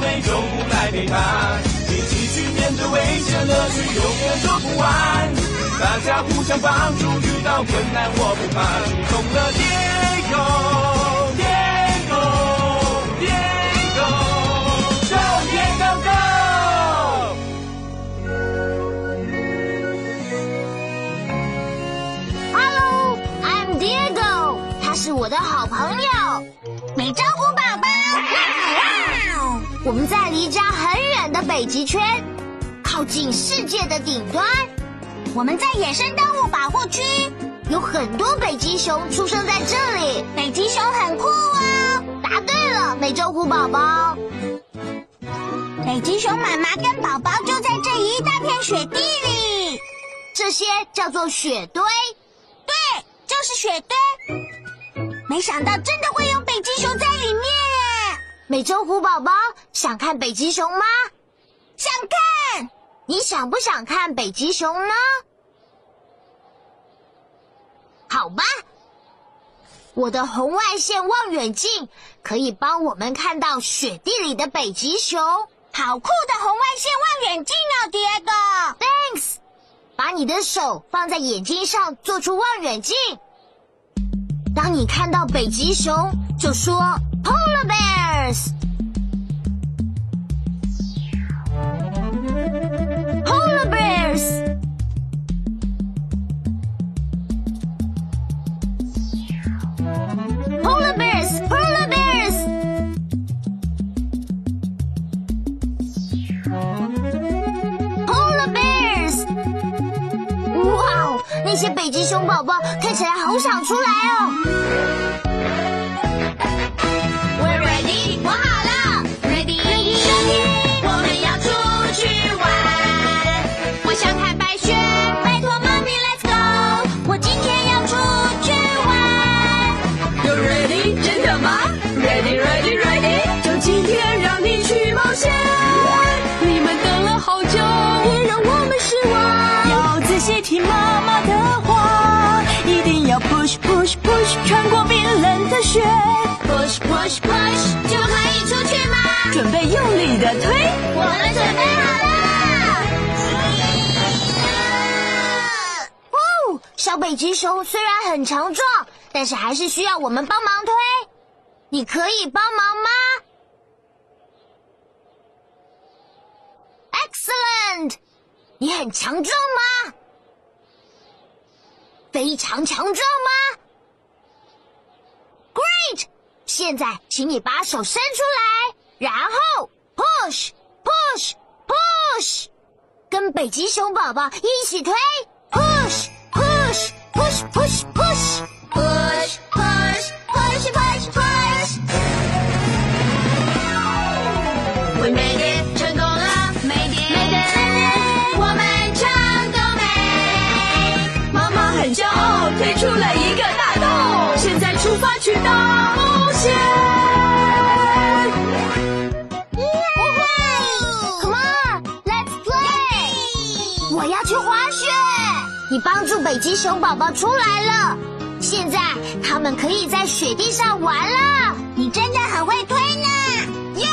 援小美洲虎来陪伴。一起去面对危险，乐趣永远说不完。大家互相帮助，遇到困难我不怕，出动了也有我们在离家很远的北极圈，靠近世界的顶端。我们在野生动物保护区，有很多北极熊出生在这里。北极熊很酷哦。答对了，美洲虎宝宝。北极熊妈妈跟宝宝就在这一大片雪地里，这些叫做雪堆。对，就是雪堆。没想到真的会有北极熊在里面耶！美洲虎宝宝想看北极熊吗？想看。你想不想看北极熊呢？好吧，我的红外线望远镜可以帮我们看到雪地里的北极熊。好酷的红外线望远镜哦，迪哥！Thanks。把你的手放在眼睛上，做出望远镜。当你看到北极熊，就说 “polar bears”。Polar bears。Polar bears, polar bears. Polar bears. 哇哦，那些北极熊宝宝看起来好想出来哦。准备用力的推，我们准备好了。哦，小北极熊虽然很强壮，但是还是需要我们帮忙推。你可以帮忙吗？Excellent！你很强壮吗？非常强壮吗？Great！现在请你把手伸出来，然后 push push push，跟北极熊宝宝一起推 push push push push push push push push push push。We made it，成功了，made it，made it，我们成功没？妈妈很骄傲，推出了一个大洞。现在出发去大冒险。你帮助北极熊宝宝出来了，现在他们可以在雪地上玩了。你真的很会推呢！耶！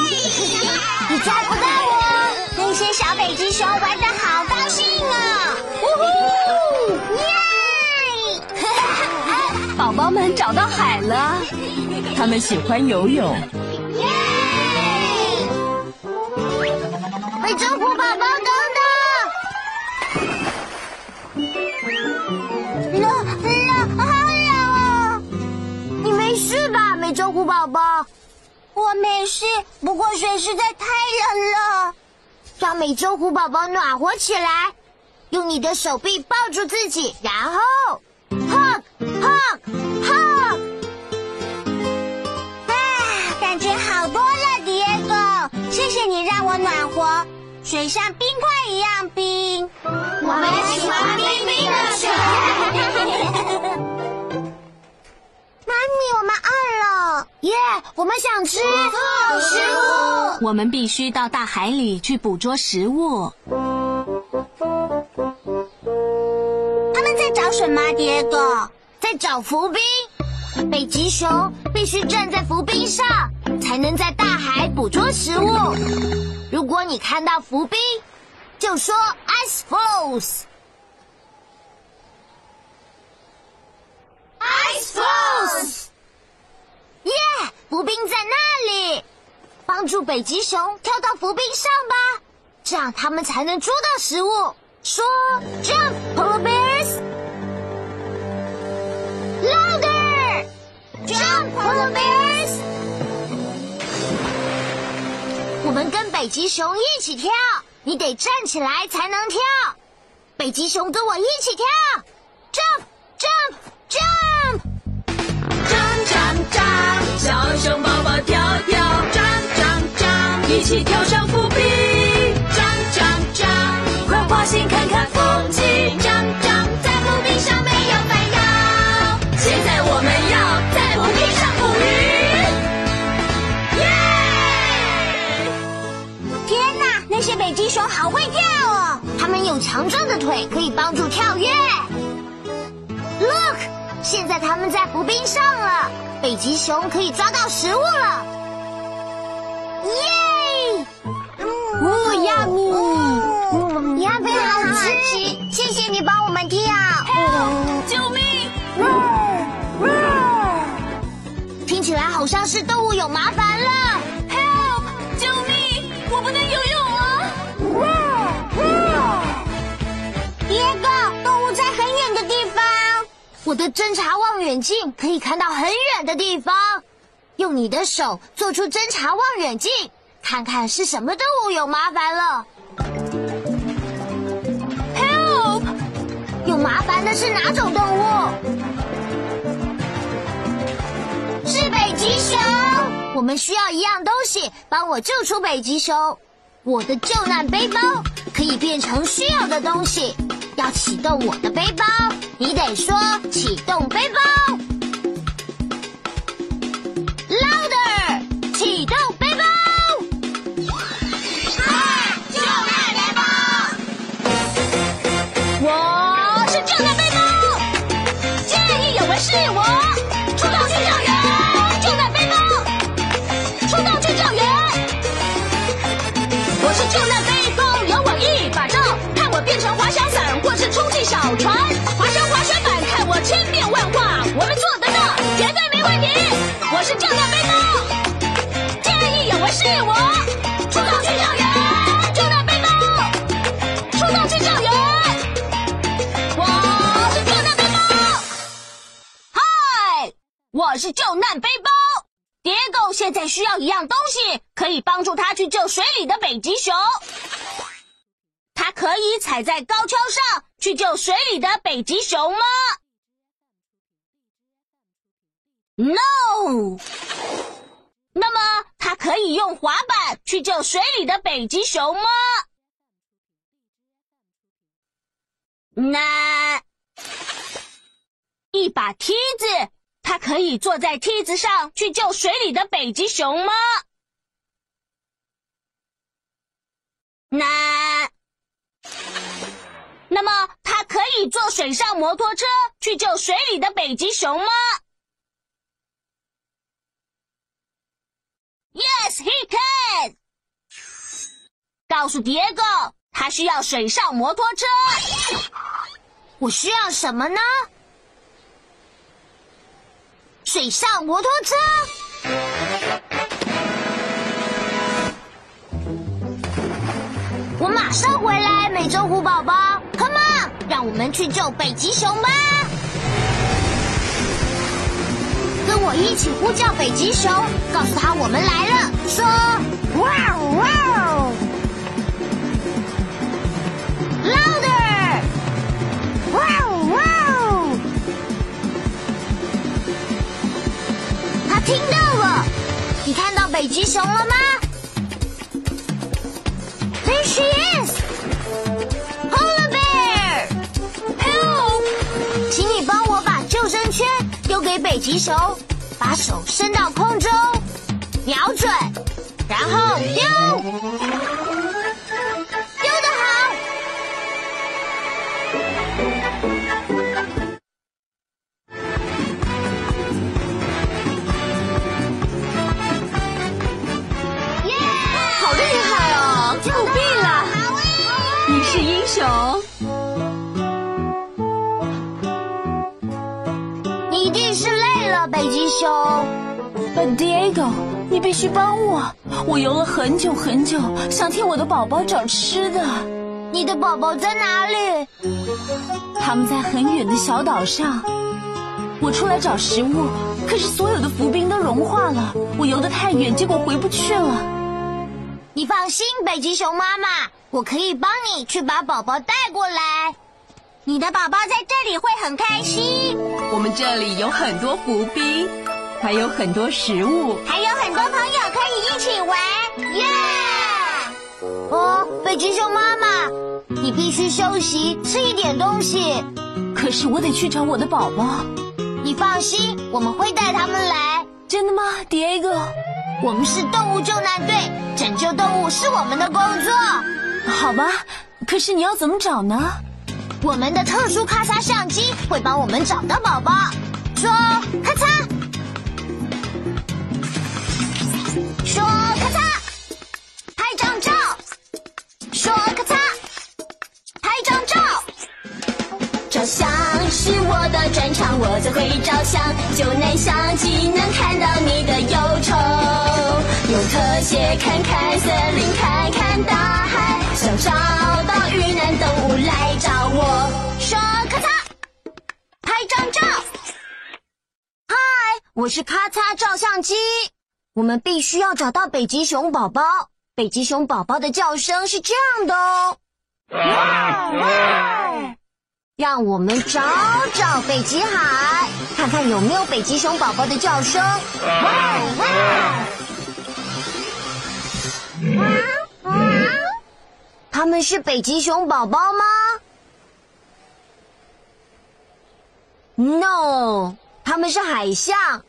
你抓不到我。那些小北极熊玩的好高兴啊！呜呼！耶！宝宝们找到海了，他们喜欢游泳。耶！虎宝宝？我没没事，不过水实在太冷了。让美洲虎宝宝暖和起来，用你的手臂抱住自己，然后 hug hug hug。啊，感觉好多了，迪耶哥，谢谢你让我暖和，水像冰块一样冰。我们喜欢冰冰的水。妈咪，我们饿了，耶！我们想吃食物。我们必须到大海里去捕捉食物。他们在找什么，爹哥？在找浮冰。北极熊必须站在浮冰上，才能在大海捕捉食物。如果你看到浮冰，就说 ice floes。Ice floes，耶！浮冰在那里，帮助北极熊跳到浮冰上吧，这样它们才能捉到食物。说，Jump, polar bears! Louder! Jump, polar bears! 我们跟北极熊一起跳，你得站起来才能跳。北极熊跟我一起跳，jump, jump, jump, jump, jump 熊宝宝跳跳，张张张，一起跳上浮冰。张张张，快滑行看看风景。张张，现在它们在湖冰上了，北极熊可以抓到食物了。耶！哦，亚米，亚米好好吃，谢谢你帮我们跳。救命！听起来好像是动物有麻烦我的侦察望远镜可以看到很远的地方。用你的手做出侦察望远镜，看看是什么动物有麻烦了。Help！有麻烦的是哪种动物？是北极熊。我们需要一样东西帮我救出北极熊。我的救难背包可以变成需要的东西。要启动我的背包，你得说启动背包。我是救难背包。蝶狗现在需要一样东西，可以帮助他去救水里的北极熊。它可以踩在高跷上去救水里的北极熊吗？No。那么，它可以用滑板去救水里的北极熊吗？那一把梯子，他可以坐在梯子上去救水里的北极熊吗？那那么他可以坐水上摩托车去救水里的北极熊吗？Yes, he can。告诉蝶狗，他需要水上摩托车。我需要什么呢？水上摩托车。我马上回来，美洲虎宝宝，Come on，让我们去救北极熊吧！跟我一起呼叫北极熊，告诉他我们来了，说哇哇 loud 听到了，你看到北极熊了吗？There she is，Polar bear，help，请你帮我把救生圈丢给北极熊，把手伸到空中，瞄准，然后丢，丢救不必了，你是英雄。你一定是累了，北极熊。但 Diego，你必须帮我，我游了很久很久，想替我的宝宝找吃的。你的宝宝在哪里？他们在很远的小岛上。我出来找食物，可是所有的浮冰都融化了。我游得太远，结果回不去了。你放心，北极熊妈妈，我可以帮你去把宝宝带过来。你的宝宝在这里会很开心，我们这里有很多浮冰，还有很多食物。还有很多朋友可以一起玩，耶！哦，北极熊妈妈，你必须休息，吃一点东西。可是我得去找我的宝宝。你放心，我们会带他们来。真的吗，Diego？我们是动物救难队，拯救动物是我们的工作。好吧，可是你要怎么找呢？我们的特殊咔嚓相机会帮我们找到宝宝。说咔嚓，是我的专长，我最会照相。就能相机能看到你的忧愁，用特写看看森林，看看大海，想找到遇难动物来找我。说咔嚓，拍张照。嗨，我是咔嚓照相机。我们必须要找到北极熊宝宝。北极熊宝宝的叫声是这样的哦。让我们找找北极海，看看有没有北极熊宝宝的叫声。他们是北极熊宝宝吗？No，他们是海象。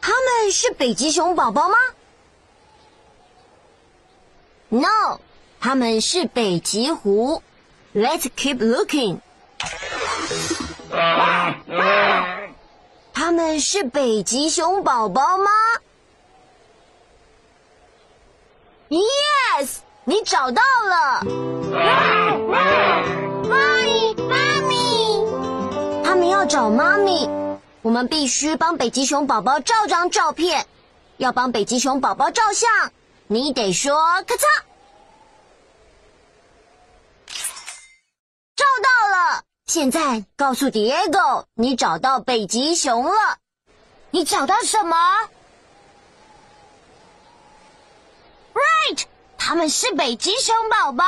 他们是北极熊宝宝吗？No，他们是北极狐。Let's keep looking。他们是北极熊宝宝吗？Yes，你找到了。妈咪，妈咪，他们要找妈咪。我们必须帮北极熊宝宝照张照片。要帮北极熊宝宝照相，你得说咔嚓。照到了。现在告诉 Diego，你找到北极熊了。你找到什么？Right，他们是北极熊宝宝。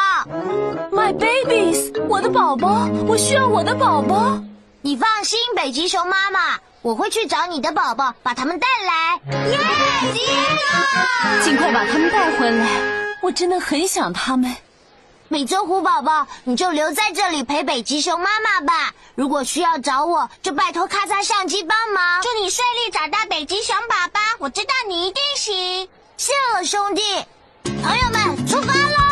My babies，我的宝宝，我需要我的宝宝。你放心，北极熊妈妈，我会去找你的宝宝，把他们带来。耶，Diego！尽快把他们带回来，我真的很想他们。美洲虎宝宝，你就留在这里陪北极熊妈妈吧。如果需要找我，就拜托咔嚓相机帮忙。祝你顺利找到北极熊宝宝，我知道你一定行。谢了，兄弟。朋友们，出发喽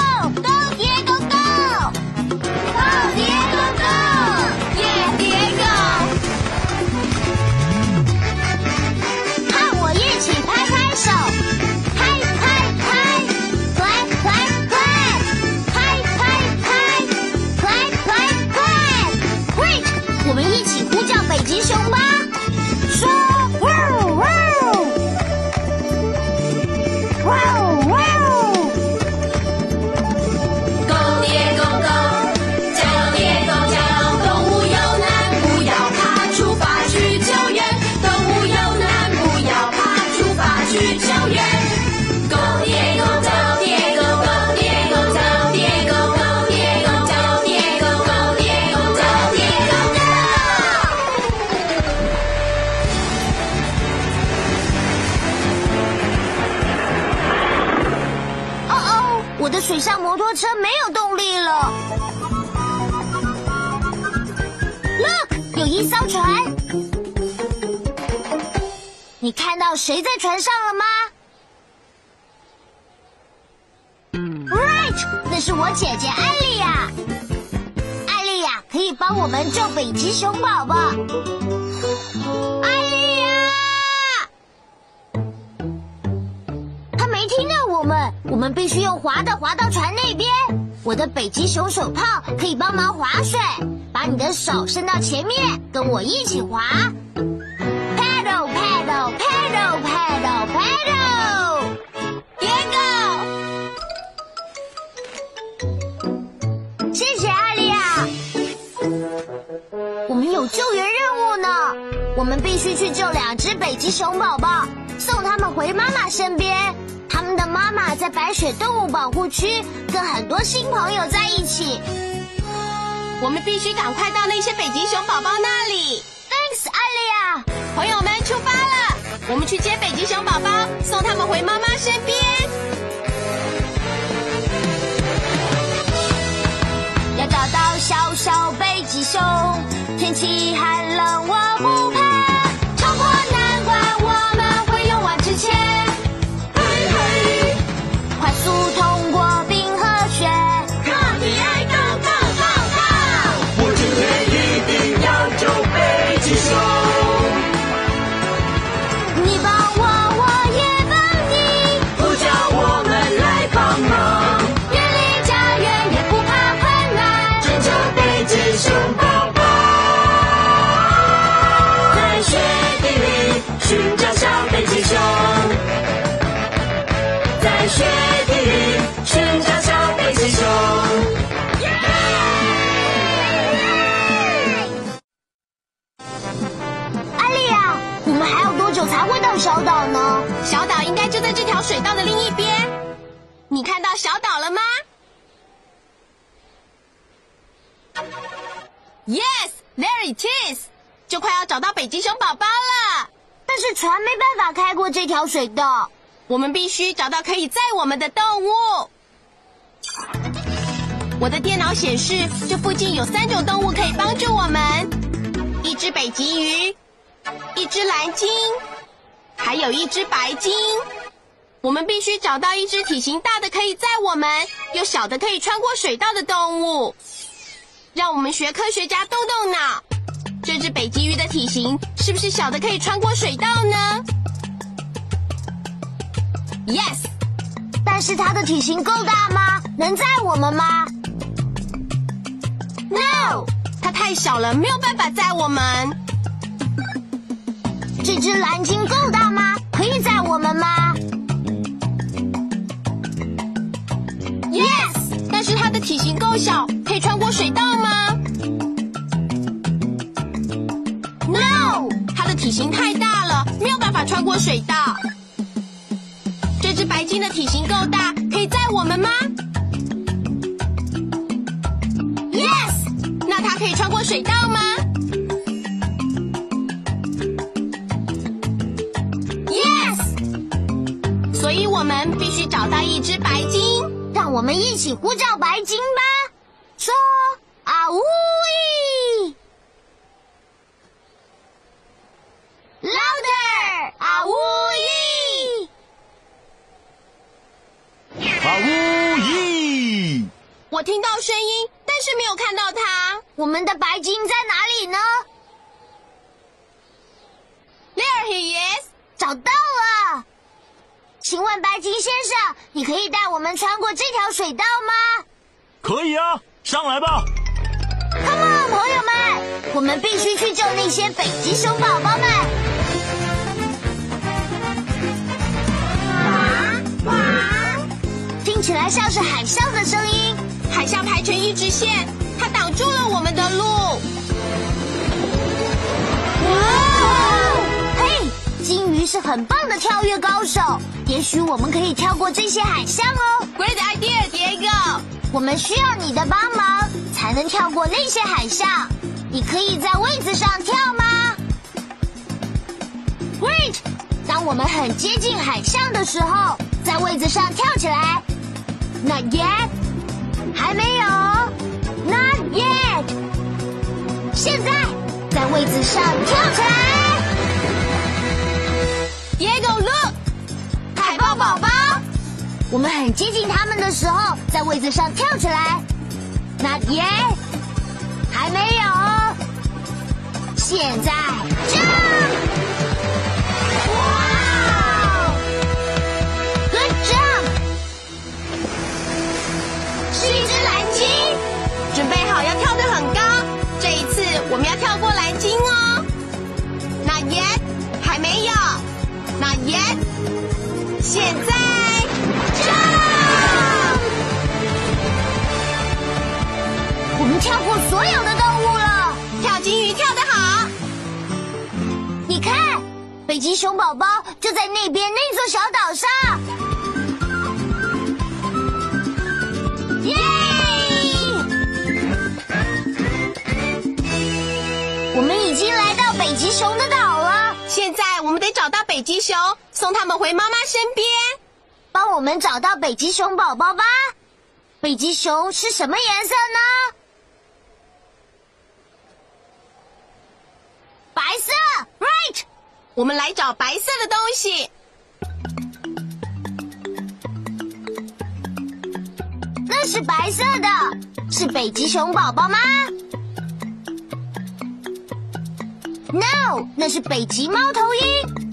谁在船上了吗？Right，那是我姐姐艾丽亚。艾丽亚可以帮我们救北极熊宝宝。艾丽亚，她没听到我们，我们必须用滑的滑到船那边。我的北极熊手套可以帮忙划水，把你的手伸到前面，跟我一起划。们必须去救两只北极熊宝宝，送他们回妈妈身边。他们的妈妈在白雪动物保护区跟很多新朋友在一起。我们必须赶快到那些北极熊宝宝那里。Thanks，艾丽亚。朋友们，出发了！我们去接北极熊宝宝，送他们回妈妈身边。小岛呢？小岛应该就在这条水道的另一边。你看到小岛了吗？Yes, there it is。就快要找到北极熊宝宝了。但是船没办法开过这条水道。我们必须找到可以载我们的动物。我的电脑显示，这附近有三种动物可以帮助我们：一只北极鱼，一只蓝鲸，还有一只白鲸。我们必须找到一只体型大的可以载我们，又小的可以穿过水道的动物。让我们学科学家动动脑，这只北极鱼的体型是不是小的可以穿过水道呢？Yes。但是它的体型够大吗？能载我们吗？No。它太小了，没有办法载我们。这只蓝鲸够大吗？可以载我们吗 Yes，但是它的体型够小，可以穿过水道吗？No。它的体型太大了，没有办法穿过水道。这只白鲸的体型够大，可以载我们吗 Yes。那它可以穿过水道吗们必须找到一只白鲸。让我们一起呼叫白鲸吧，说啊呜咦，louder 啊呜咦。啊呜咦！我听到声音，但是没有看到它。我们的白鲸在哪里呢 There he is，找到了。请问白鲸先生，你可以带我们穿过这条水道吗可以啊，上来吧。？Come on，朋友们，我们必须去救那些北极熊宝宝们。听起来像是海啸的声音。海象排成一直线，它挡住了我们的路。鱼是很棒的跳跃高手，也许我们可以跳过这些海象哦。Great idea, Diego。我们需要你的帮忙，才能跳过那些海象。你可以在位子上跳吗？Great！当我们很接近海象的时候，在位子上跳起来。Not yet，还没有，Not yet。现在在位子上跳起来宝宝。我们很接近他们的时候，在位子上跳起来那耶还没有。现在现在跳我们跳过所有的动物了，跳金鱼跳得好。你看，北极熊宝宝就在那边那座小岛上。耶！我们已经来到北极熊的岛了。现在我们得找到北极熊，送他们回妈妈身边。帮我们找到北极熊宝宝吧。北极熊是什么颜色呢？白色，right。我们来找白色的东西。那是白色的，是北极熊宝宝吗？No，那是北极猫头鹰。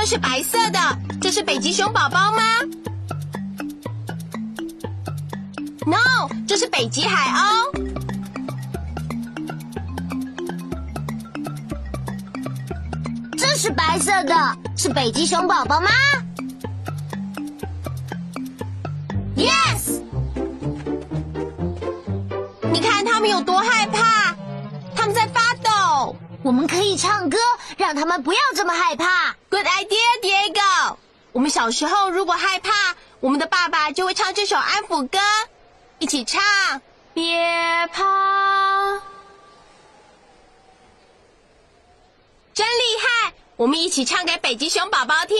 这是白色的，这是北极熊宝宝吗？No，这是北极海鸥。这是白色的，是北极熊宝宝吗？Yes。你看他们有多害怕，他们在发抖。我们可以唱歌，让他们不要这么害怕。Good idea, Diego。我们小时候如果害怕，我们的爸爸就会唱这首安抚歌，一起唱。别怕，真厉害！我们一起唱给北极熊宝宝听。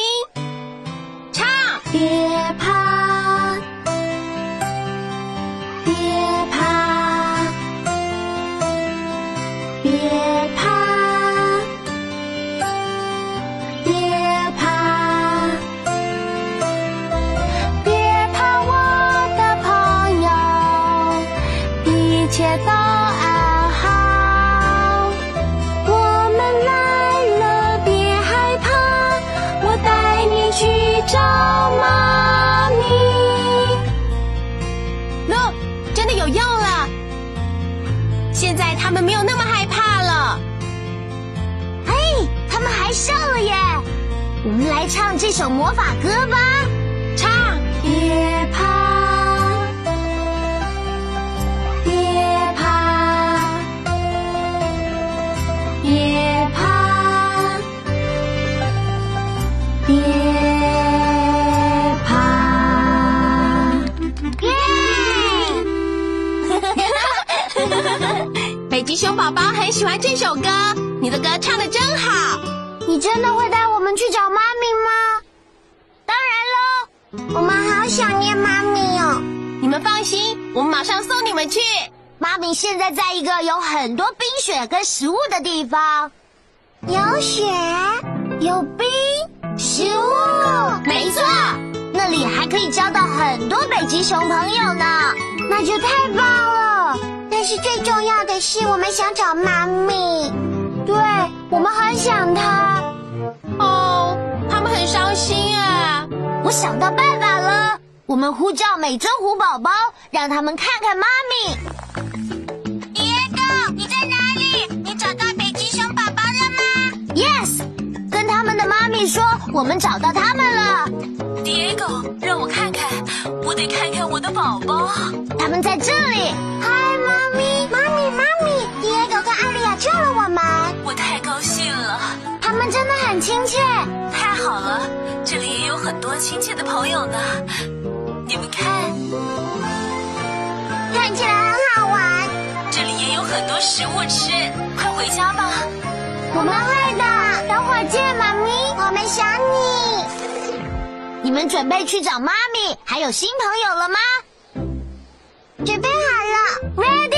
唱，别怕，一切都安好。我们来了，别害怕，我带你去找妈咪。Look，真的有用了。现在他们没有那么害怕了。嘿，他们还笑了耶！我们来唱这首魔法歌吧。熊宝宝很喜欢这首歌，你的歌唱的真好。你真的会带我们去找妈咪吗？当然喽，我们好想念妈咪哦。你们放心，我们马上送你们去。妈咪现在在一个有很多冰雪跟食物的地方，有雪，有冰，食物，没错，那里还可以交到很多北极熊朋友呢，那就太棒了。但是最重要的是，我们想找妈咪，对我们很想她。哦，他们很伤心啊。我想到办法了，我们呼叫美洲虎宝宝，让他们看看妈咪。们的妈咪说，我们找到他们了。Diego，让我看看，我得看看我的宝宝。他们在这里。嗨，妈咪，妈咪，妈咪，Diego 跟艾丽亚救了我们，我太高兴了，他们真的很亲切。太好了，这里也有很多亲切的朋友呢。你们看，看起来很好玩。这里也有很多食物吃，快回家吧。我们会的，再见，妈咪，我们想你。你们准备去找妈咪还有新朋友了吗？准备好了，Ready。